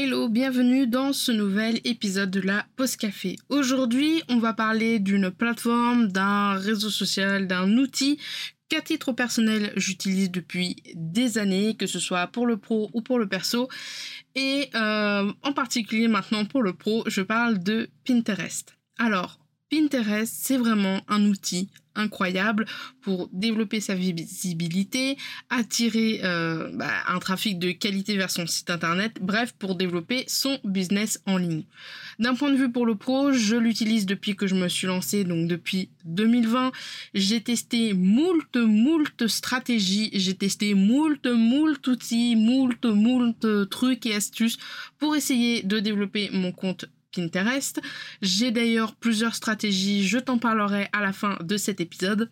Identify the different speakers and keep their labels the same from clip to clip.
Speaker 1: Hello, bienvenue dans ce nouvel épisode de la Pause Café. Aujourd'hui, on va parler d'une plateforme, d'un réseau social, d'un outil qu'à titre personnel j'utilise depuis des années, que ce soit pour le pro ou pour le perso. Et euh, en particulier maintenant pour le pro, je parle de Pinterest. Alors, Pinterest, c'est vraiment un outil incroyable pour développer sa visibilité, attirer euh, bah, un trafic de qualité vers son site internet, bref, pour développer son business en ligne. D'un point de vue pour le pro, je l'utilise depuis que je me suis lancée, donc depuis 2020. J'ai testé moult, moult stratégies, j'ai testé moult, moult outils, moult, moult trucs et astuces pour essayer de développer mon compte Pinterest. J'ai d'ailleurs plusieurs stratégies, je t'en parlerai à la fin de cet épisode.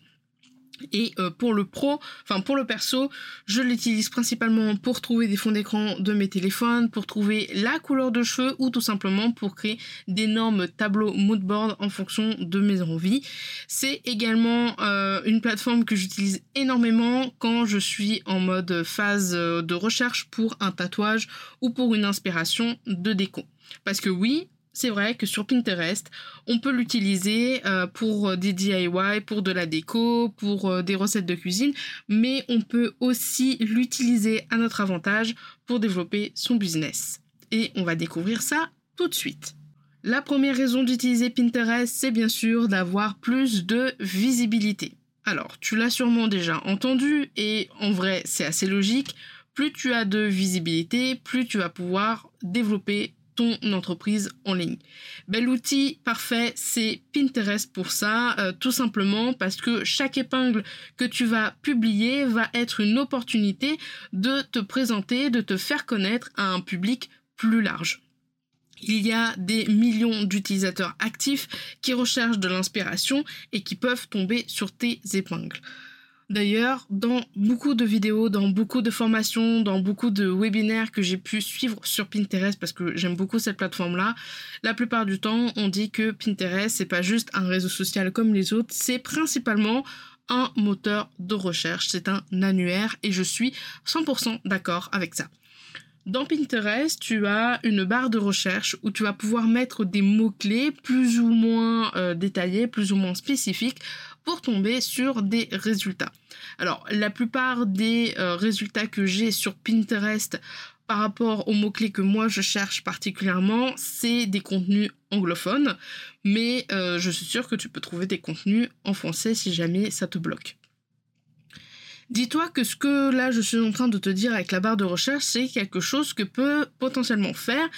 Speaker 1: Et euh, pour le pro, enfin pour le perso, je l'utilise principalement pour trouver des fonds d'écran de mes téléphones, pour trouver la couleur de cheveux ou tout simplement pour créer d'énormes tableaux moodboard en fonction de mes envies. C'est également euh, une plateforme que j'utilise énormément quand je suis en mode phase euh, de recherche pour un tatouage ou pour une inspiration de déco. Parce que oui, c'est vrai que sur Pinterest, on peut l'utiliser euh, pour euh, des DIY, pour de la déco, pour euh, des recettes de cuisine, mais on peut aussi l'utiliser à notre avantage pour développer son business. Et on va découvrir ça tout de suite. La première raison d'utiliser Pinterest, c'est bien sûr d'avoir plus de visibilité. Alors, tu l'as sûrement déjà entendu et en vrai, c'est assez logique. Plus tu as de visibilité, plus tu vas pouvoir développer ton entreprise en ligne. Ben, L'outil parfait, c'est Pinterest pour ça, euh, tout simplement parce que chaque épingle que tu vas publier va être une opportunité de te présenter, de te faire connaître à un public plus large. Il y a des millions d'utilisateurs actifs qui recherchent de l'inspiration et qui peuvent tomber sur tes épingles. D'ailleurs, dans beaucoup de vidéos, dans beaucoup de formations, dans beaucoup de webinaires que j'ai pu suivre sur Pinterest parce que j'aime beaucoup cette plateforme-là, la plupart du temps, on dit que Pinterest, c'est pas juste un réseau social comme les autres, c'est principalement un moteur de recherche, c'est un annuaire et je suis 100% d'accord avec ça. Dans Pinterest, tu as une barre de recherche où tu vas pouvoir mettre des mots-clés plus ou moins euh, détaillés, plus ou moins spécifiques pour tomber sur des résultats. Alors, la plupart des euh, résultats que j'ai sur Pinterest par rapport aux mots-clés que moi je cherche particulièrement, c'est des contenus anglophones, mais euh, je suis sûre que tu peux trouver des contenus en français si jamais ça te bloque. Dis-toi que ce que là je suis en train de te dire avec la barre de recherche, c'est quelque chose que peut potentiellement faire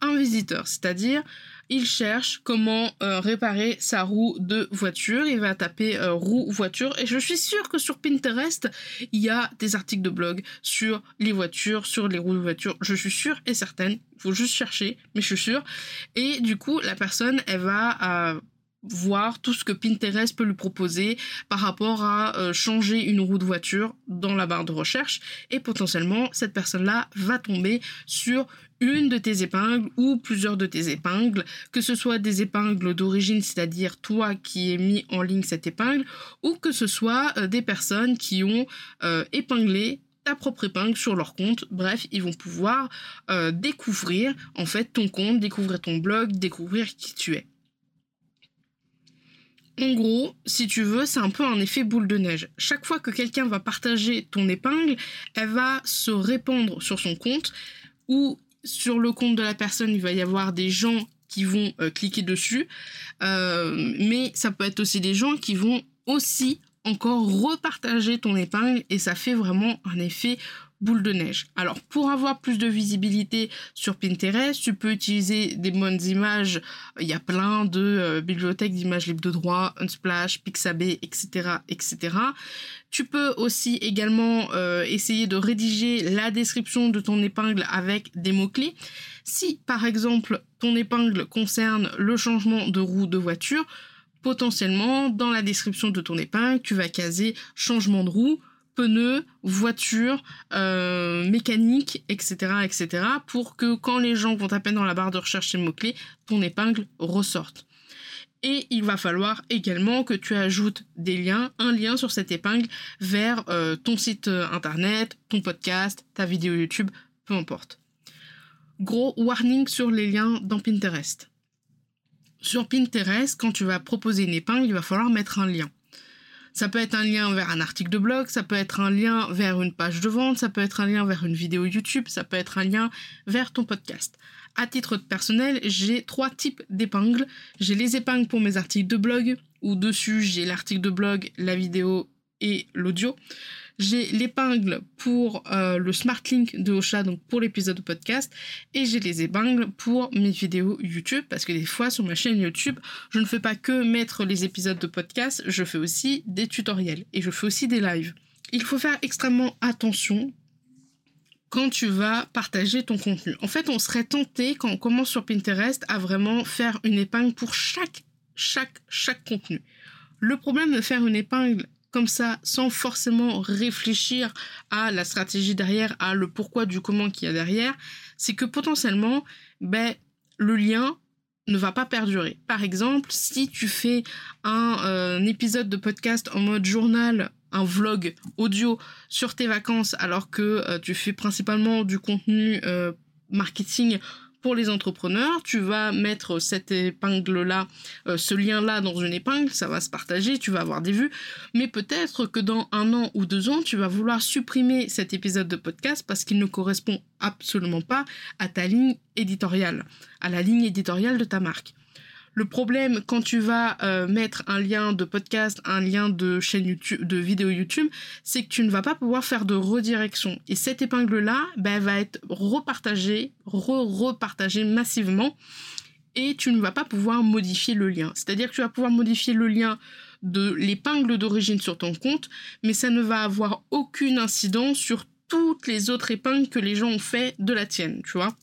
Speaker 1: un visiteur, c'est-à-dire il cherche comment euh, réparer sa roue de voiture. Il va taper euh, roue voiture et je suis sûre que sur Pinterest, il y a des articles de blog sur les voitures, sur les roues de voiture. Je suis sûre et certaine. Il faut juste chercher, mais je suis sûre. Et du coup, la personne, elle va euh, voir tout ce que Pinterest peut lui proposer par rapport à euh, changer une roue de voiture dans la barre de recherche et potentiellement cette personne-là va tomber sur une de tes épingles ou plusieurs de tes épingles, que ce soit des épingles d'origine, c'est-à-dire toi qui ai mis en ligne cette épingle, ou que ce soit euh, des personnes qui ont euh, épinglé ta propre épingle sur leur compte. Bref, ils vont pouvoir découvrir en fait ton compte, découvrir ton blog, découvrir qui tu es. En gros, si tu veux, c'est un peu un effet boule de neige. Chaque fois que quelqu'un va partager ton épingle, elle va se répandre sur son compte ou sur le compte de la personne, il va y avoir des gens qui vont euh, cliquer dessus, euh, mais ça peut être aussi des gens qui vont aussi encore repartager ton épingle et ça fait vraiment un effet boule de neige. Alors pour avoir plus de visibilité sur Pinterest, tu peux utiliser des bonnes images. Il y a plein de euh, bibliothèques d'images libres de droit, Unsplash, Pixabay, etc., etc. Tu peux aussi également euh, essayer de rédiger la description de ton épingle avec des mots-clés. Si par exemple ton épingle concerne le changement de roue de voiture, potentiellement dans la description de ton épingle, tu vas caser changement de roue pneus, voitures, euh, mécanique, etc., etc., pour que quand les gens vont taper dans la barre de recherche ces mots-clés, ton épingle ressorte. Et il va falloir également que tu ajoutes des liens, un lien sur cette épingle vers euh, ton site euh, internet, ton podcast, ta vidéo YouTube, peu importe. Gros warning sur les liens dans Pinterest. Sur Pinterest, quand tu vas proposer une épingle, il va falloir mettre un lien. Ça peut être un lien vers un article de blog, ça peut être un lien vers une page de vente, ça peut être un lien vers une vidéo YouTube, ça peut être un lien vers ton podcast. À titre personnel, j'ai trois types d'épingles. J'ai les épingles pour mes articles de blog, où dessus j'ai l'article de blog, la vidéo et l'audio. J'ai l'épingle pour euh, le Smart Link de Ocha, donc pour l'épisode de podcast, et j'ai les épingles pour mes vidéos YouTube, parce que des fois sur ma chaîne YouTube, je ne fais pas que mettre les épisodes de podcast, je fais aussi des tutoriels et je fais aussi des lives. Il faut faire extrêmement attention quand tu vas partager ton contenu. En fait, on serait tenté quand on commence sur Pinterest à vraiment faire une épingle pour chaque chaque chaque contenu. Le problème de faire une épingle comme ça, sans forcément réfléchir à la stratégie derrière, à le pourquoi du comment qu'il y a derrière, c'est que potentiellement, ben, le lien ne va pas perdurer. Par exemple, si tu fais un, euh, épisode de podcast en mode journal, un vlog audio sur tes vacances, alors que euh, tu fais principalement du contenu euh, marketing pour les entrepreneurs, tu vas mettre cette épingle-là, euh, ce lien-là dans une épingle, ça va se partager, tu vas avoir des vues, mais peut-être que dans un an ou deux ans, tu vas vouloir supprimer cet épisode de podcast parce qu'il ne correspond absolument pas à ta ligne éditoriale, à la ligne éditoriale de ta marque. Le problème quand tu vas euh, mettre un lien de podcast, un lien de chaîne YouTube, de vidéo YouTube, c'est que tu ne vas pas pouvoir faire de redirection. Et cette épingle-là, ben, va être repartagée, re-repartagée massivement et tu ne vas pas pouvoir modifier le lien. C'est-à-dire que tu vas pouvoir modifier le lien de l'épingle d'origine sur ton compte, mais ça ne va avoir aucune incidence sur toutes les autres épingles que les gens ont fait de la tienne, tu vois.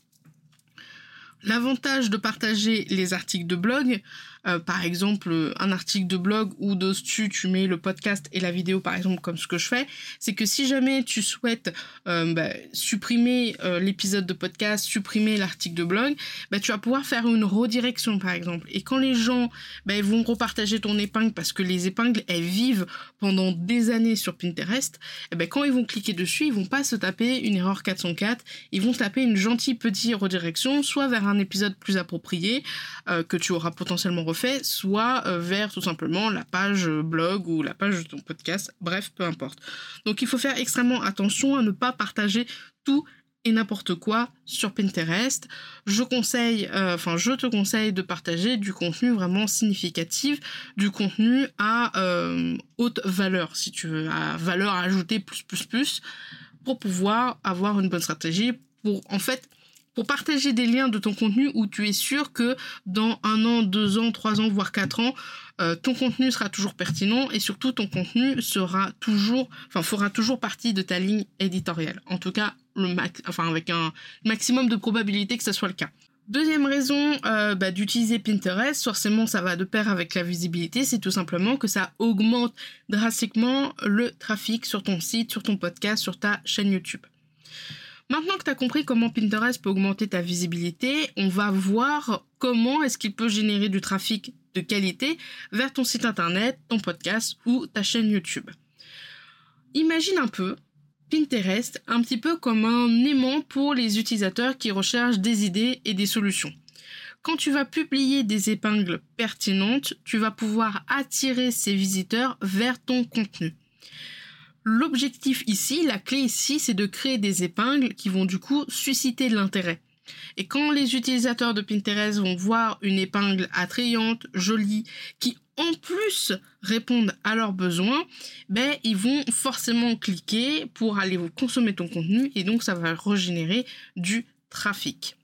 Speaker 1: L'avantage de partager les articles de blog, euh, par exemple un article de blog où dessus tu mets le podcast et la vidéo par exemple comme ce que je fais, c'est que si jamais tu souhaites euh, bah, supprimer euh, l'épisode de podcast, supprimer l'article de blog, bah, tu vas pouvoir faire une redirection par exemple. Et quand les gens bah, vont repartager ton épingle parce que les épingles elles vivent pendant des années sur Pinterest, et eh ben, quand ils vont cliquer dessus, ils vont pas se taper une erreur 404, ils vont taper une gentille petite redirection, soit vers un épisode plus approprié que tu auras potentiellement refait soit euh, vers tout simplement la page euh, blog ou la page de ton podcast, bref, peu importe. Donc il faut faire extrêmement attention à ne pas partager tout et n'importe quoi sur Pinterest. Je conseille, euh, enfin je te conseille de partager du contenu vraiment significatif, du contenu à haute valeur, si tu veux, à valeur ajoutée plus plus plus, pour pouvoir avoir une bonne stratégie, pour en fait pour partager des liens de ton contenu où tu es sûr que dans un an, deux ans, trois ans, voire quatre ans, euh, ton contenu sera toujours pertinent et surtout ton contenu sera toujours, enfin, fera toujours partie de ta ligne éditoriale. En tout cas, enfin, avec un maximum de probabilité que ce soit le cas. Deuxième raison euh, bah, d'utiliser Pinterest, forcément ça va de pair avec la visibilité, c'est tout simplement que ça augmente drastiquement le trafic sur ton site, sur ton podcast, sur ta chaîne YouTube. Maintenant que tu as compris comment Pinterest peut augmenter ta visibilité, on va voir comment est-ce qu'il peut générer du trafic de qualité vers ton site internet, ton podcast ou ta chaîne YouTube. Imagine un peu Pinterest un petit peu comme un aimant pour les utilisateurs qui recherchent des idées et des solutions. quand tu vas publier des épingles pertinentes, tu vas pouvoir attirer ces visiteurs vers ton contenu. L'objectif ici, la clé ici, c'est de créer des épingles qui vont du coup susciter de l'intérêt. Et quand les utilisateurs de Pinterest vont voir une épingle attrayante, jolie, qui en plus répondent à leurs besoins, ben ils vont forcément cliquer pour aller vous consommer ton contenu et donc ça va régénérer du trafic.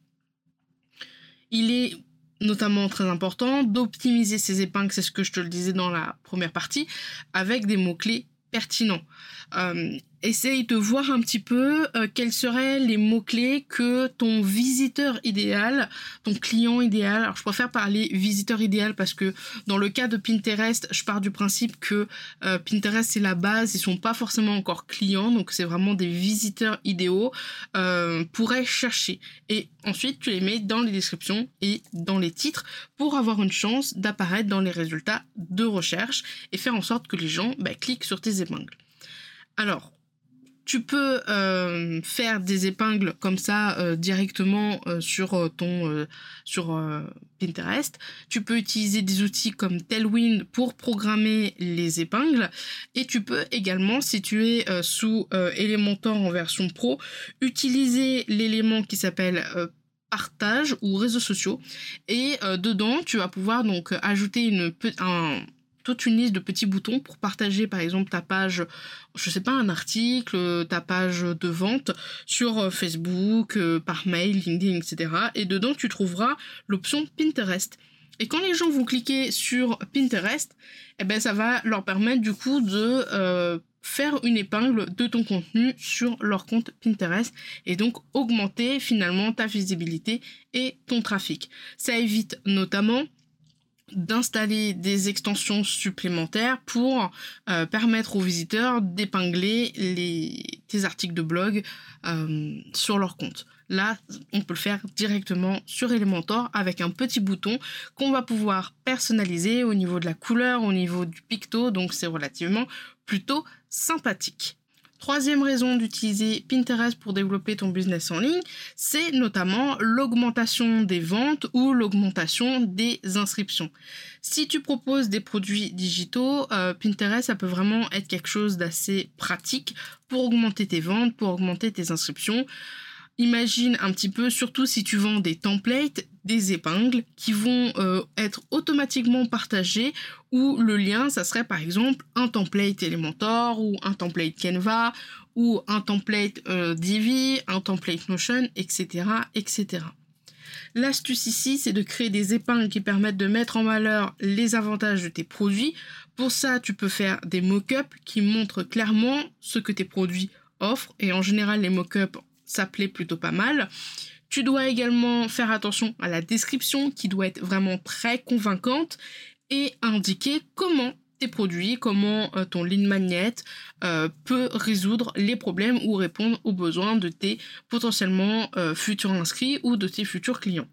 Speaker 1: Il est notamment très important d'optimiser ces épingles, c'est ce que je te le disais dans la première partie, avec des mots-clés pertinents. Euh, essaye de voir un petit peu euh, quels seraient les mots-clés que ton visiteur idéal, ton client idéal, alors je préfère parler visiteur idéal parce que dans le cas de Pinterest, je pars du principe que euh, Pinterest c'est la base, ils sont pas forcément encore clients, donc c'est vraiment des visiteurs idéaux, euh, pourraient chercher. Et ensuite tu les mets dans les descriptions et dans les titres pour avoir une chance d'apparaître dans les résultats de recherche et faire en sorte que les gens bah, cliquent sur tes épingles. Alors, tu peux euh, faire des épingles comme ça euh, directement euh, sur ton sur Pinterest. Tu peux utiliser des outils comme Tailwind pour programmer les épingles et tu peux également si tu es sous Elementor en version pro utiliser l'élément qui s'appelle partage ou réseaux sociaux et dedans tu vas pouvoir donc ajouter une un toute une liste de petits boutons pour partager par exemple ta page, je sais pas, un article, ta page de vente sur euh, Facebook, euh, par mail, LinkedIn, etc. Et dedans tu trouveras l'option Pinterest. Et quand les gens vont cliquer sur Pinterest, eh ben ça va leur permettre du coup de euh, faire une épingle de ton contenu sur leur compte Pinterest et donc augmenter finalement ta visibilité et ton trafic. Ça évite notamment d'installer des extensions supplémentaires pour euh, permettre aux visiteurs d'épingler les, tes articles de blog euh, sur leur compte. Là, on peut le faire directement sur Elementor avec un petit bouton qu'on va pouvoir personnaliser au niveau de la couleur, au niveau du picto, donc c'est relativement plutôt sympathique. Troisième raison d'utiliser Pinterest pour développer ton business en ligne, c'est notamment l'augmentation des ventes ou l'augmentation des inscriptions. Si tu proposes des produits digitaux, euh, Pinterest, ça peut vraiment être quelque chose d'assez pratique pour augmenter tes ventes, pour augmenter tes inscriptions. Imagine un petit peu, surtout si tu vends des templates, des épingles qui vont euh, être automatiquement partagés ou le lien, ça serait par exemple un template Elementor ou un template Canva ou un template euh, Divi, un template Notion, etc., etc. L'astuce ici, c'est de créer des épingles qui permettent de mettre en valeur les avantages de tes produits. Pour ça, tu peux faire des mock-ups qui montrent clairement ce que tes produits offrent. Et en général, les mock-ups ça plutôt pas mal. Tu dois également faire attention à la description qui doit être vraiment très convaincante et indiquer comment tes produits, comment euh, ton lead magnet euh, peut résoudre les problèmes ou répondre aux besoins de tes potentiellement euh, futurs inscrits ou de tes futurs clients.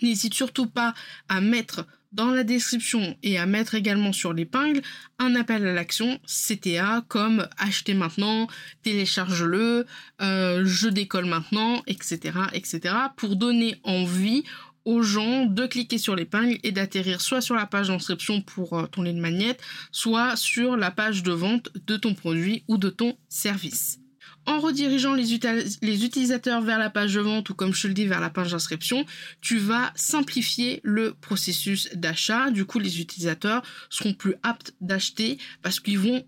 Speaker 1: N'hésite surtout pas à mettre dans la description et à mettre également sur l'épingle un appel à l'action CTA comme acheter maintenant, télécharge-le, euh, je décolle maintenant, etc., etc. pour donner envie aux gens de cliquer sur l'épingle et d'atterrir soit sur la page d'inscription pour euh, ton lead magnet, soit sur la page de vente de ton produit ou de ton service en redirigeant les, utilisateurs vers la page de vente ou comme je te le dis vers la page d'inscription, tu vas simplifier le processus d'achat. Du coup, les utilisateurs seront plus aptes d'acheter parce qu'ils vont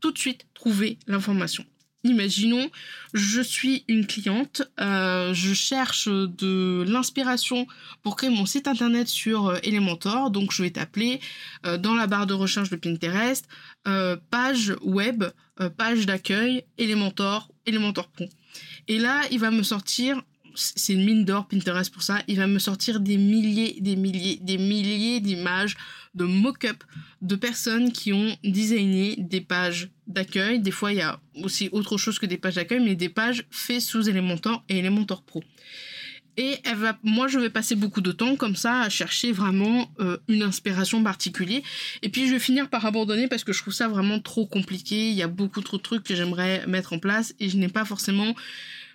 Speaker 1: tout de suite trouver l'information. Imaginons, je suis une cliente, euh, je cherche de l'inspiration pour créer mon site internet sur euh, Elementor, donc je vais t'appeler euh, dans la barre de recherche de Pinterest, page web, page d'accueil, Elementor, Elementor. Et là, il va me sortir c'est une mine d'or Pinterest pour ça. Il va me sortir des milliers, des milliers, des milliers d'images, de mock-up de personnes qui ont designé des pages d'accueil. Des fois, il y a aussi autre chose que des pages d'accueil, mais des pages faites sous Elementor et Elementor Pro. Et moi, je vais passer beaucoup de temps comme ça à chercher vraiment euh, une inspiration particulière. Et puis, je vais finir par abandonner parce que je trouve ça vraiment trop compliqué. Il y a beaucoup trop de trucs que j'aimerais mettre en place et je n'ai pas forcément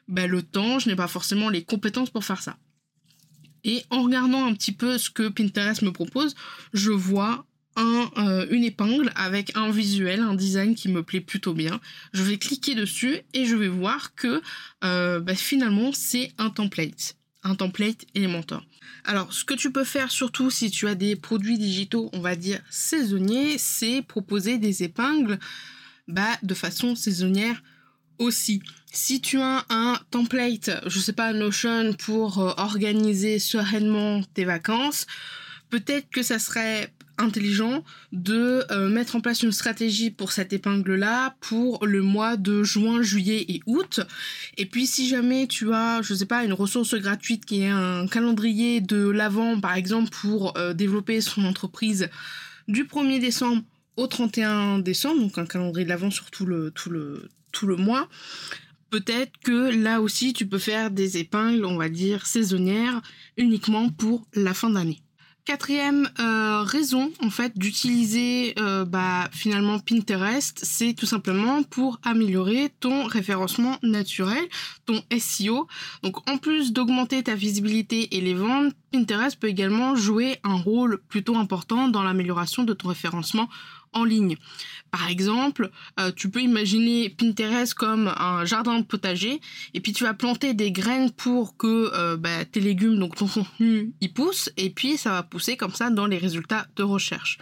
Speaker 1: bah, le temps, je n'ai pas forcément les compétences pour faire ça. Et en regardant un petit peu ce que Pinterest me propose, je vois un, une épingle avec un visuel, un design qui me plaît plutôt bien. Je vais cliquer dessus et je vais voir que bah, finalement c'est un template un template Elementor. Alors, ce que tu peux faire surtout si tu as des produits digitaux, on va dire saisonniers, c'est proposer des épingles bah, de façon saisonnière aussi. Si tu as un template, je sais pas, Notion pour euh, organiser sereinement tes vacances, peut-être que ça serait intelligent de euh, mettre en place une stratégie pour cette épingle-là pour le mois de juin, juillet et août. Et puis si jamais tu as, je sais pas, une ressource gratuite qui est un calendrier de l'avant, par exemple, pour euh, développer son entreprise du 1er décembre au 31 décembre, donc un calendrier de l'avant sur tout le, tout le, tout le mois, peut-être que là aussi tu peux faire des épingles, on va dire, saisonnières uniquement pour la fin d'année. Quatrième euh, raison en fait d'utiliser euh, bah, finalement Pinterest, c'est tout simplement pour améliorer ton référencement naturel, ton SEO. Donc en plus d'augmenter ta visibilité et les ventes, Pinterest peut également jouer un rôle plutôt important dans l'amélioration de ton référencement en ligne. Par exemple, euh, tu peux imaginer Pinterest comme un jardin de potager et puis tu vas planter des graines pour que euh, bah, tes légumes, donc ton contenu, y poussent et puis ça va pousser comme ça dans les résultats de recherche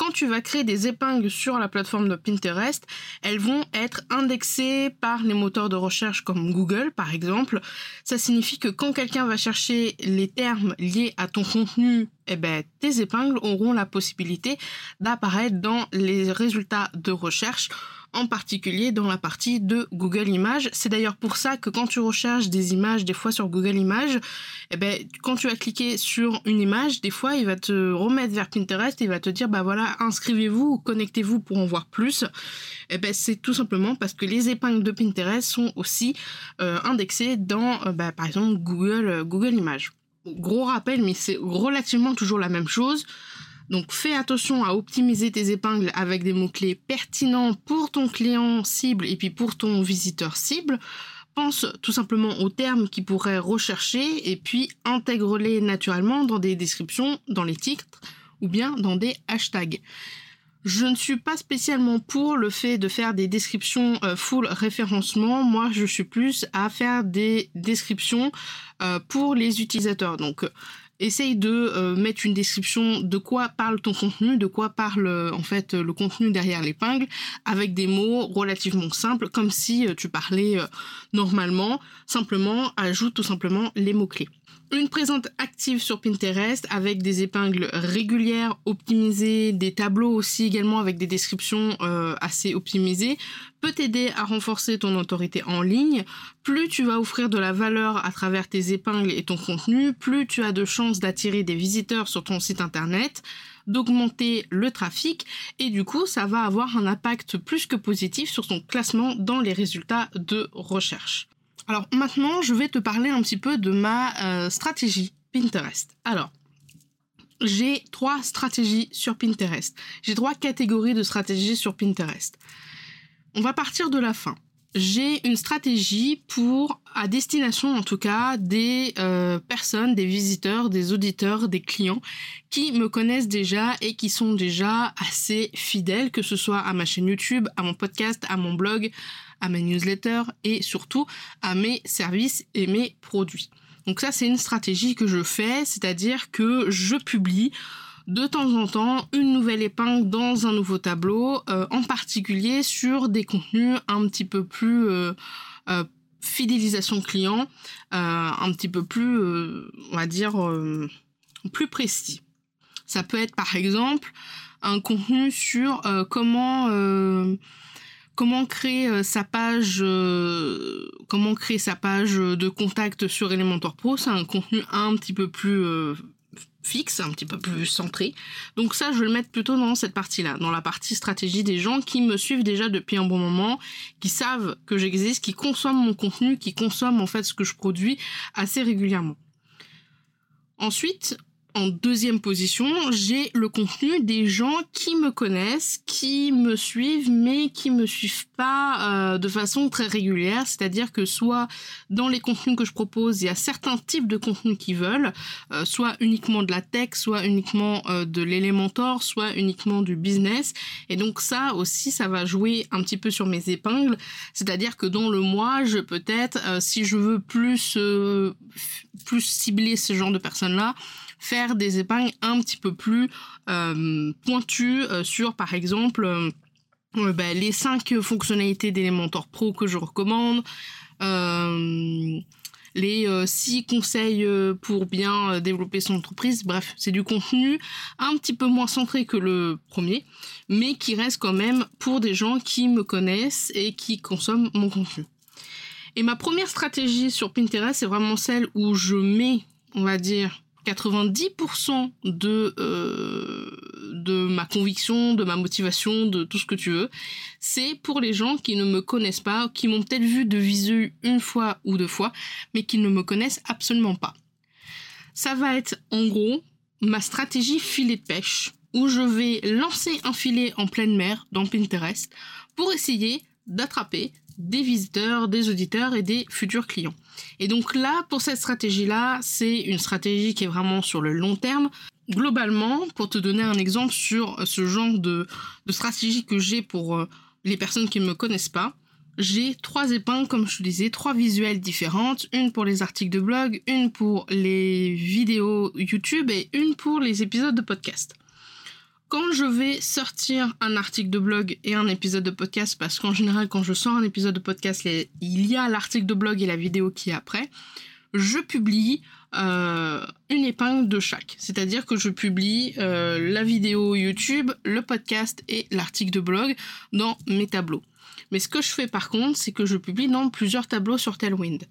Speaker 1: quand tu vas créer des épingles sur la plateforme de Pinterest, elles vont être indexées par les moteurs de recherche comme Google par exemple. Ça signifie que quand quelqu'un va chercher les termes liés à ton contenu, eh ben, tes épingles auront la possibilité d'apparaître dans les résultats de recherche en particulier dans la partie de Google Images. C'est d'ailleurs pour ça que quand tu recherches des images, des fois sur Google Images, eh ben, quand tu vas cliquer sur une image, des fois, il va te remettre vers Pinterest et il va te dire, bah voilà, inscrivez-vous ou connectez-vous pour en voir plus. Eh ben, c'est tout simplement parce que les épingles de Pinterest sont aussi euh, indexées dans, euh, bah, par exemple, Google, euh, Google Images. Gros rappel, mais c'est relativement toujours la même chose. Donc fais attention à optimiser tes épingles avec des mots-clés pertinents pour ton client cible et puis pour ton visiteur cible. Pense tout simplement aux termes qui pourraient rechercher et puis intègre-les naturellement dans des descriptions, dans les titres ou bien dans des hashtags. Je ne suis pas spécialement pour le fait de faire des descriptions euh, full référencement. Moi, je suis plus à faire des descriptions euh, pour les utilisateurs. Donc, essaye de euh, mettre une description de quoi parle ton contenu, de quoi parle euh, en fait le contenu derrière l'épingle, avec des mots relativement simples, comme si euh, tu parlais normalement. Simplement, ajoute tout simplement les mots-clés. Une présente active sur Pinterest avec des épingles régulières, optimisées, des tableaux aussi également avec des descriptions euh, assez optimisées peut t'aider à renforcer ton autorité en ligne. Plus tu vas offrir de la valeur à travers tes épingles et ton contenu, plus tu as de chances d'attirer des visiteurs sur ton site internet d'augmenter le trafic et du coup ça va avoir un impact plus que positif sur ton classement dans les résultats de recherche. Alors maintenant, je vais te parler un petit peu de ma euh, stratégie Pinterest. Alors, j'ai trois stratégies sur Pinterest. J'ai trois catégories de stratégies sur Pinterest. On va partir de la fin. J'ai une stratégie pour, à destination en tout cas, des euh, personnes, des visiteurs, des auditeurs, des clients qui me connaissent déjà et qui sont déjà assez fidèles, que ce soit à ma chaîne YouTube, à mon podcast, à mon blog, à mes newsletters et surtout à mes services et mes produits. Donc ça, c'est une stratégie que je fais, c'est-à-dire que je publie de temps en temps une nouvelle épingle dans un nouveau tableau, euh, en particulier sur des contenus un petit peu plus euh, euh, fidélisation client, un petit peu plus, on va dire, plus précis. Ça peut être par exemple un contenu sur comment comment créer euh, sa page euh, comment créer sa page de contact sur Elementor Pro? C'est un contenu un petit peu plus euh, fixe, un petit peu plus centré. Donc ça, je vais le mettre plutôt dans cette partie-là, dans la partie stratégie des gens qui me suivent déjà depuis un bon moment, qui savent que j'existe, qui consomment mon contenu, qui consomment en fait ce que je produis assez régulièrement. Ensuite, en deuxième position, j'ai le contenu des gens qui me connaissent, qui me suivent, mais qui me suivent pas euh, de façon très régulière. C'est-à-dire que soit dans les contenus que je propose, il y a certains types de contenus qu'ils veulent, euh, soit uniquement de la tech, soit uniquement euh, de l'élémentor, soit uniquement du business. Et donc ça aussi, ça va jouer un petit peu sur mes épingles. C'est-à-dire que dans le mois, je peut-être, si je veux plus plus cibler ce genre de personnes-là, faire des épingles un petit peu plus euh, pointues euh, sur, par exemple, euh, bah, les cinq fonctionnalités d'Elementor Pro que je recommande, les six conseils pour bien développer son entreprise. Bref, c'est du contenu un petit peu moins centré que le premier, mais qui reste quand même pour des gens qui me connaissent et qui consomment mon contenu. Et ma première stratégie sur Pinterest, c'est vraiment celle où je mets, on va dire, 90% de, euh, de ma conviction, de ma motivation, de tout ce que tu veux, c'est pour les gens qui ne me connaissent pas, qui m'ont peut-être vu de visu une fois ou deux fois, mais qui ne me connaissent absolument pas. Ça va être en gros ma stratégie filet de pêche, où je vais lancer un filet en pleine mer dans Pinterest pour essayer d'attraper des visiteurs, des auditeurs et des futurs clients. Et donc là, pour cette stratégie-là, c'est une stratégie qui est vraiment sur le long terme. Globalement, pour te donner un exemple sur ce genre de, stratégie que j'ai pour euh, les personnes qui ne me connaissent pas, j'ai trois épingles, comme je te disais, trois visuels différentes, une pour les articles de blog, une pour les vidéos YouTube et une pour les épisodes de podcast quand je vais sortir un article de blog et un épisode de podcast, parce qu'en général, quand je sors un épisode de podcast, il y a l'article de blog et la vidéo qui est après, je publie euh, une épingle de chaque. C'est-à-dire que je publie euh, la vidéo YouTube, le podcast et l'article de blog dans mes tableaux. Mais ce que je fais par contre, c'est que je publie dans plusieurs tableaux sur Tailwind.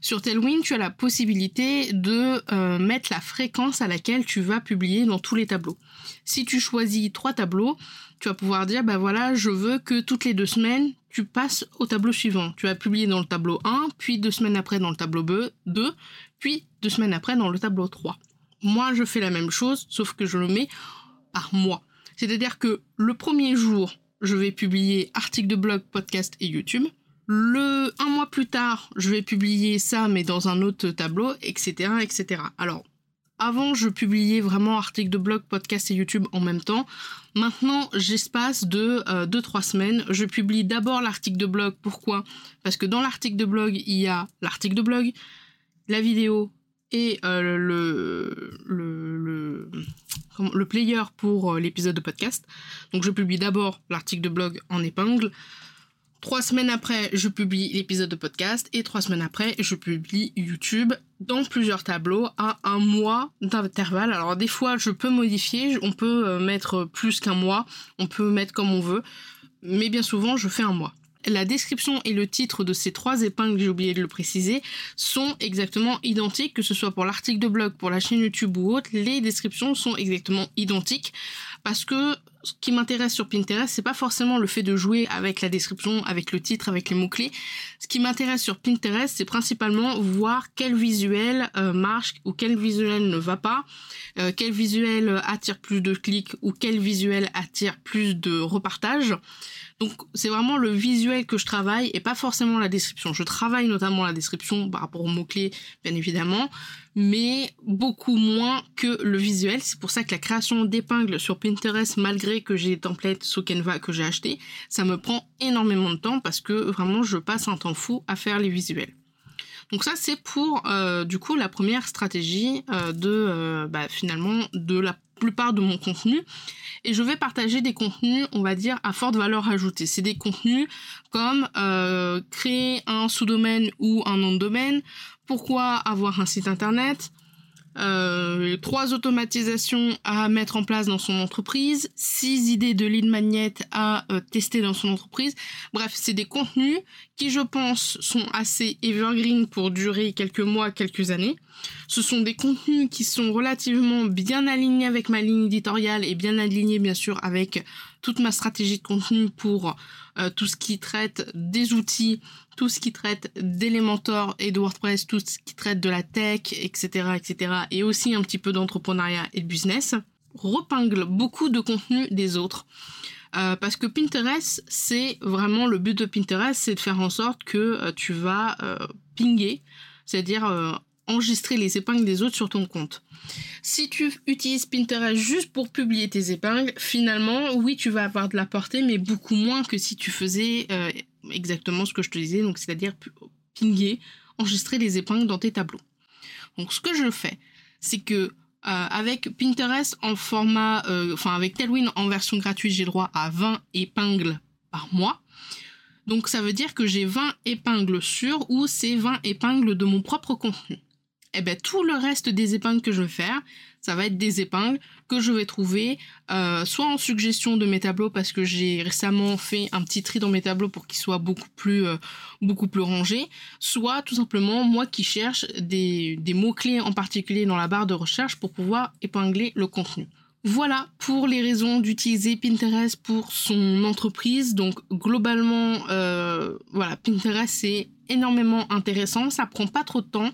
Speaker 1: Sur Tailwind, tu as la possibilité de euh, mettre la fréquence à laquelle tu vas publier dans tous les tableaux. Si tu choisis trois tableaux, tu vas pouvoir dire, bah voilà, je veux que toutes les deux semaines, tu passes au tableau suivant. Tu vas publier dans le tableau 1, puis deux semaines après dans le tableau 2, puis deux semaines après dans le tableau 3. Moi, je fais la même chose, sauf que je le mets par mois. C'est-à-dire que le premier jour, je vais publier article de blog, podcast et YouTube. Le un mois plus tard, je vais publier ça, mais dans un autre tableau, etc., etc. Alors, avant, je publiais vraiment articles de blog, podcast et YouTube en même temps. Maintenant, j'espace de 2-3 euh, semaines. Je publie d'abord l'article de blog. Pourquoi? Parce que dans l'article de blog, il y a l'article de blog, la vidéo et euh, le, le, le, player pour euh, l'épisode de podcast. Donc je publie d'abord l'article de blog en épingle. Trois semaines après, je publie l'épisode de podcast et trois semaines après, je publie YouTube dans plusieurs tableaux à un mois d'intervalle. Alors des fois, je peux modifier, on peut euh, mettre plus qu'un mois, on peut mettre comme on veut, mais bien souvent, je fais un mois. La description et le titre de ces trois épingles, j'ai oublié de le préciser, sont exactement identiques, que ce soit pour l'article de blog, pour la chaîne YouTube ou autre, les descriptions sont exactement identiques parce que ce qui m'intéresse sur Pinterest, c'est pas forcément le fait de jouer avec la description, avec le titre, avec les mots-clés. Ce qui m'intéresse sur Pinterest, c'est principalement voir quel visuel euh, marche ou quel visuel ne va pas, euh, quel visuel attire plus de clics ou quel visuel attire plus de repartages. Donc c'est vraiment le visuel que je travaille et pas forcément la description. Je travaille notamment la description par rapport aux mots-clés, bien évidemment, mais beaucoup moins que le visuel. C'est pour ça que la création d'épingles sur Pinterest, malgré que j'ai des templates sous Canva que j'ai acheté, ça me prend énormément de temps parce que vraiment je passe un temps fou à faire les visuels. Donc ça c'est pour euh, du coup la première stratégie euh, de euh, bah, finalement de la plupart de mon contenu et je vais partager des contenus, on va dire, à forte valeur ajoutée. C'est des contenus comme euh, créer un sous-domaine ou un nom de domaine, pourquoi avoir un site internet, euh, trois automatisations à mettre en place dans son entreprise, six idées de lead magnet à euh, tester dans son entreprise. Bref, c'est des contenus qui, je pense, sont assez evergreen pour durer quelques mois, quelques années. Ce sont des contenus qui sont relativement bien alignés avec ma ligne éditoriale et bien alignés, bien sûr, avec toute ma stratégie de contenu pour euh, tout ce qui traite des outils, tout ce qui traite d'Elementor et de WordPress, tout ce qui traite de la tech, etc., etc., et aussi un petit peu d'entrepreneuriat et de business, repingle beaucoup de contenu des autres. Euh, parce que Pinterest, c'est vraiment le but de Pinterest, c'est de faire en sorte que euh, tu vas euh, pinguer, c'est-à-dire enregistrer les épingles des autres sur ton compte. Si tu utilises Pinterest juste pour publier tes épingles, finalement, oui, tu vas avoir de la portée, mais beaucoup moins que si tu faisais exactement ce que je te disais, donc c'est-à-dire pinguer, enregistrer les épingles dans tes tableaux. Donc ce que je fais, c'est que euh, avec Pinterest en format, euh, enfin avec Tailwind en version gratuite, j'ai droit à 20 épingles par mois. Donc ça veut dire que j'ai 20 épingles sur ou c'est 20 épingles de mon propre contenu. Eh bien tout le reste des épingles que je vais faire, ça va être des épingles que je vais trouver euh, soit en suggestion de mes tableaux parce que j'ai récemment fait un petit tri dans mes tableaux pour qu'ils soient beaucoup plus euh, beaucoup plus rangés, soit tout simplement moi qui cherche des, des mots-clés en particulier dans la barre de recherche pour pouvoir épingler le contenu. Voilà pour les raisons d'utiliser Pinterest pour son entreprise. Donc globalement, euh, voilà, Pinterest c'est énormément intéressant. Ça prend pas trop de temps.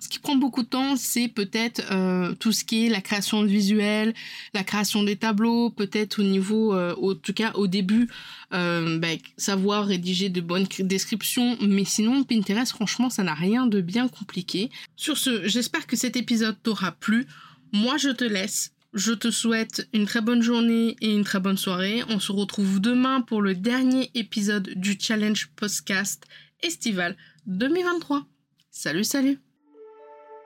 Speaker 1: Ce qui prend beaucoup de temps, c'est peut-être euh, tout ce qui est la création de visuels, la création des tableaux, peut-être au niveau, euh, en tout cas au début, euh, bah, savoir rédiger de bonnes descriptions. Mais sinon, Pinterest, franchement, ça n'a rien de bien compliqué. Sur ce, j'espère que cet épisode t'aura plu. Moi, je te laisse. Je te souhaite une très bonne journée et une très bonne soirée. On se retrouve demain pour le dernier épisode du Challenge Podcast estival 2023. Salut, salut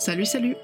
Speaker 1: Salut, salut